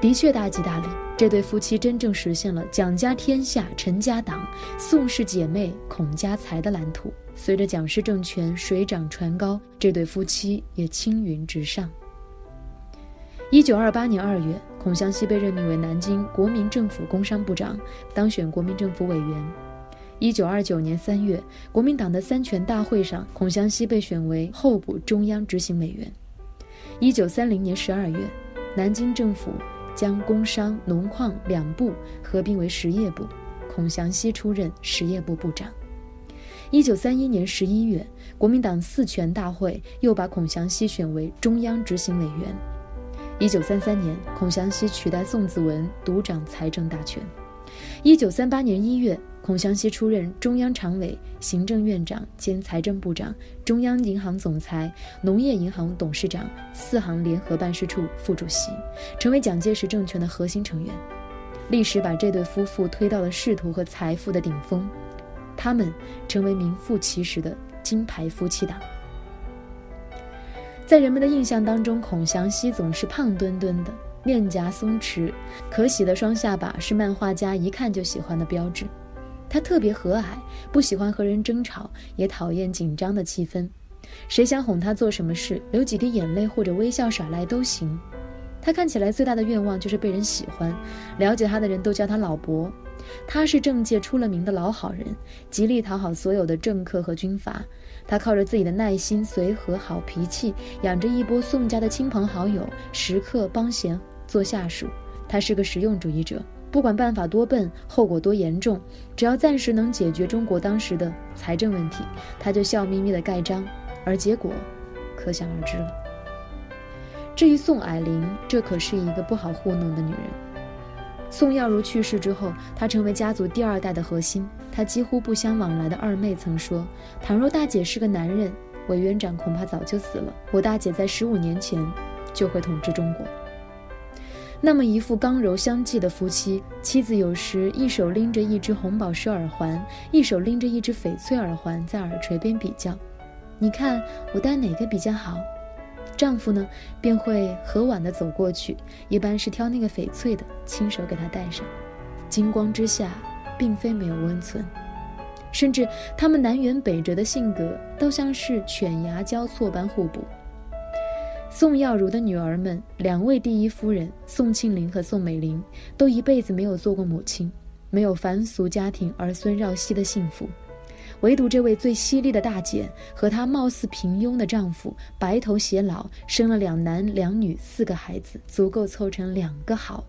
的确大吉大利。这对夫妻真正实现了蒋家天下、陈家党、宋氏姐妹、孔家财的蓝图。随着蒋氏政权水涨船高，这对夫妻也青云直上。一九二八年二月，孔祥熙被任命为南京国民政府工商部长，当选国民政府委员。一九二九年三月，国民党的三全大会上，孔祥熙被选为候补中央执行委员。一九三零年十二月，南京政府。将工商、农矿两部合并为实业部，孔祥熙出任实业部部长。一九三一年十一月，国民党四全大会又把孔祥熙选为中央执行委员。一九三三年，孔祥熙取代宋子文独掌财政大权。一九三八年一月。孔祥熙出任中央常委、行政院长兼财政部长、中央银行总裁、农业银行董事长、四行联合办事处副主席，成为蒋介石政权的核心成员，历史把这对夫妇推到了仕途和财富的顶峰，他们成为名副其实的金牌夫妻档。在人们的印象当中，孔祥熙总是胖墩墩的，面颊松弛，可喜的双下巴是漫画家一看就喜欢的标志。他特别和蔼，不喜欢和人争吵，也讨厌紧张的气氛。谁想哄他做什么事，流几滴眼泪或者微笑耍赖都行。他看起来最大的愿望就是被人喜欢，了解他的人都叫他老伯。他是政界出了名的老好人，极力讨好所有的政客和军阀。他靠着自己的耐心、随和、好脾气，养着一波宋家的亲朋好友，时刻帮闲做下属。他是个实用主义者。不管办法多笨，后果多严重，只要暂时能解决中国当时的财政问题，他就笑眯眯地盖章，而结果，可想而知了。至于宋霭龄，这可是一个不好糊弄的女人。宋耀如去世之后，她成为家族第二代的核心。她几乎不相往来的二妹曾说：“倘若大姐是个男人，委员长恐怕早就死了。我大姐在十五年前就会统治中国。”那么一副刚柔相济的夫妻，妻子有时一手拎着一只红宝石耳环，一手拎着一只翡翠耳环，在耳垂边比较，你看我戴哪个比较好？丈夫呢，便会和婉地走过去，一般是挑那个翡翠的，亲手给她戴上。金光之下，并非没有温存，甚至他们南辕北辙的性格，都像是犬牙交错般互补。宋耀如的女儿们，两位第一夫人宋庆龄和宋美龄，都一辈子没有做过母亲，没有凡俗家庭儿孙绕膝的幸福，唯独这位最犀利的大姐和她貌似平庸的丈夫，白头偕老，生了两男两女四个孩子，足够凑成两个好。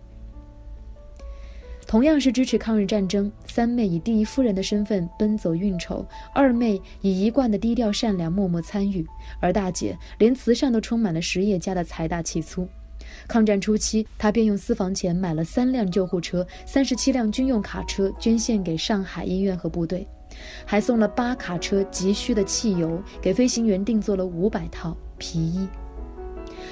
同样是支持抗日战争，三妹以第一夫人的身份奔走运筹，二妹以一贯的低调善良默默参与，而大姐连慈善都充满了实业家的财大气粗。抗战初期，她便用私房钱买了三辆救护车、三十七辆军用卡车，捐献给上海医院和部队，还送了八卡车急需的汽油，给飞行员定做了五百套皮衣。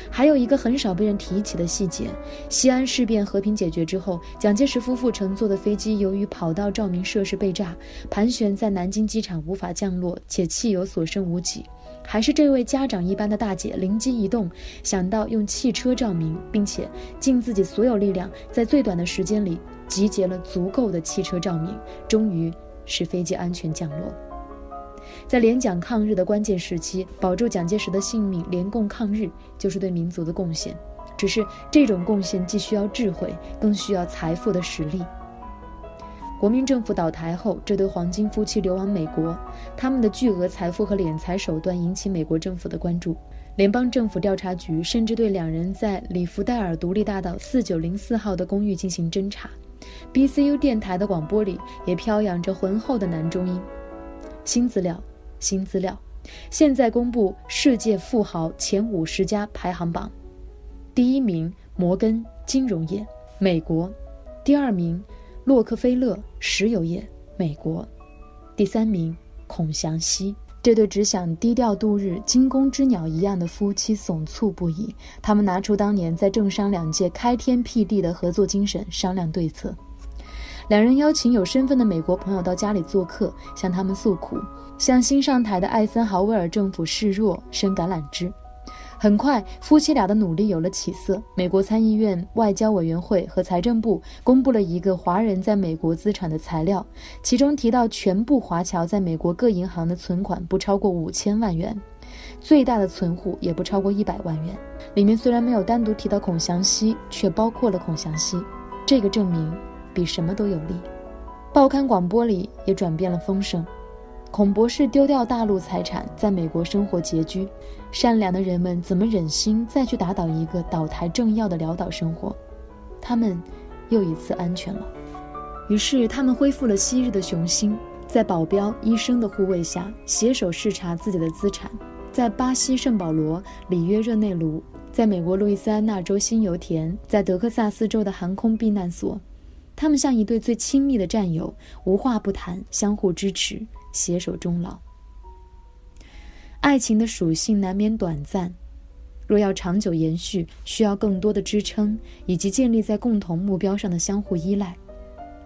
还有一个很少被人提起的细节：西安事变和平解决之后，蒋介石夫妇乘坐的飞机由于跑道照明设施被炸，盘旋在南京机场无法降落，且汽油所剩无几。还是这位家长一般的大姐灵机一动，想到用汽车照明，并且尽自己所有力量，在最短的时间里集结了足够的汽车照明，终于使飞机安全降落。在联蒋抗日的关键时期，保住蒋介石的性命，联共抗日，就是对民族的贡献。只是这种贡献既需要智慧，更需要财富的实力。国民政府倒台后，这对黄金夫妻流亡美国，他们的巨额财富和敛财手段引起美国政府的关注。联邦政府调查局甚至对两人在里弗代尔独立大道四九零四号的公寓进行侦查。BCU 电台的广播里也飘扬着浑厚的男中音。新资料，新资料，现在公布世界富豪前五十家排行榜，第一名摩根金融业，美国；第二名洛克菲勒石油业，美国；第三名孔祥熙。这对只想低调度日、惊弓之鸟一样的夫妻耸促不已。他们拿出当年在政商两界开天辟地的合作精神，商量对策。两人邀请有身份的美国朋友到家里做客，向他们诉苦，向新上台的艾森豪威尔政府示弱，伸橄榄枝。很快，夫妻俩的努力有了起色。美国参议院外交委员会和财政部公布了一个华人在美国资产的材料，其中提到全部华侨在美国各银行的存款不超过五千万元，最大的存户也不超过一百万元。里面虽然没有单独提到孔祥熙，却包括了孔祥熙。这个证明比什么都有力。报刊广播里也转变了风声。孔博士丢掉大陆财产，在美国生活拮据，善良的人们怎么忍心再去打倒一个倒台政要的潦倒生活？他们又一次安全了。于是，他们恢复了昔日的雄心，在保镖、医生的护卫下，携手视察自己的资产。在巴西圣保罗、里约热内卢，在美国路易斯安那州新油田，在德克萨斯州的航空避难所，他们像一对最亲密的战友，无话不谈，相互支持。携手终老。爱情的属性难免短暂，若要长久延续，需要更多的支撑，以及建立在共同目标上的相互依赖。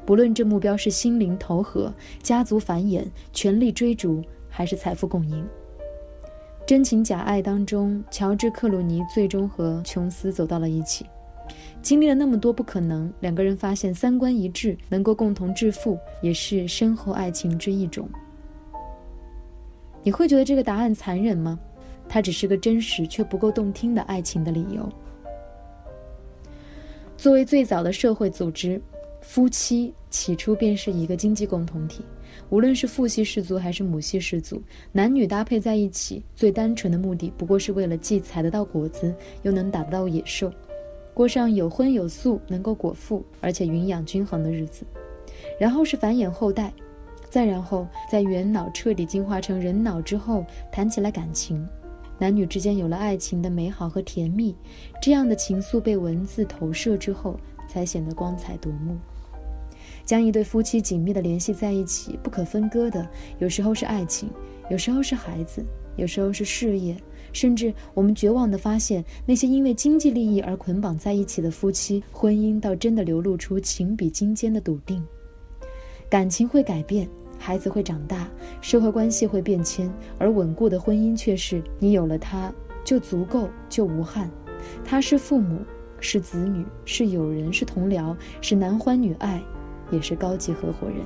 不论这目标是心灵投合、家族繁衍、权力追逐，还是财富共赢。真情假爱当中，乔治·克鲁尼最终和琼斯走到了一起。经历了那么多不可能，两个人发现三观一致，能够共同致富，也是深厚爱情之一种。你会觉得这个答案残忍吗？它只是个真实却不够动听的爱情的理由。作为最早的社会组织，夫妻起初便是一个经济共同体。无论是父系氏族还是母系氏族，男女搭配在一起，最单纯的目的不过是为了既采得到果子，又能打得到野兽，过上有荤有素、能够果腹而且营养均衡的日子。然后是繁衍后代。再然后，在猿脑彻底进化成人脑之后，谈起来感情，男女之间有了爱情的美好和甜蜜，这样的情愫被文字投射之后，才显得光彩夺目。将一对夫妻紧密地联系在一起，不可分割的，有时候是爱情，有时候是孩子，有时候是事业，甚至我们绝望地发现，那些因为经济利益而捆绑在一起的夫妻，婚姻倒真的流露出情比金坚的笃定。感情会改变。孩子会长大，社会关系会变迁，而稳固的婚姻却是你有了他就足够，就无憾。他是父母，是子女，是友人，是同僚，是男欢女爱，也是高级合伙人。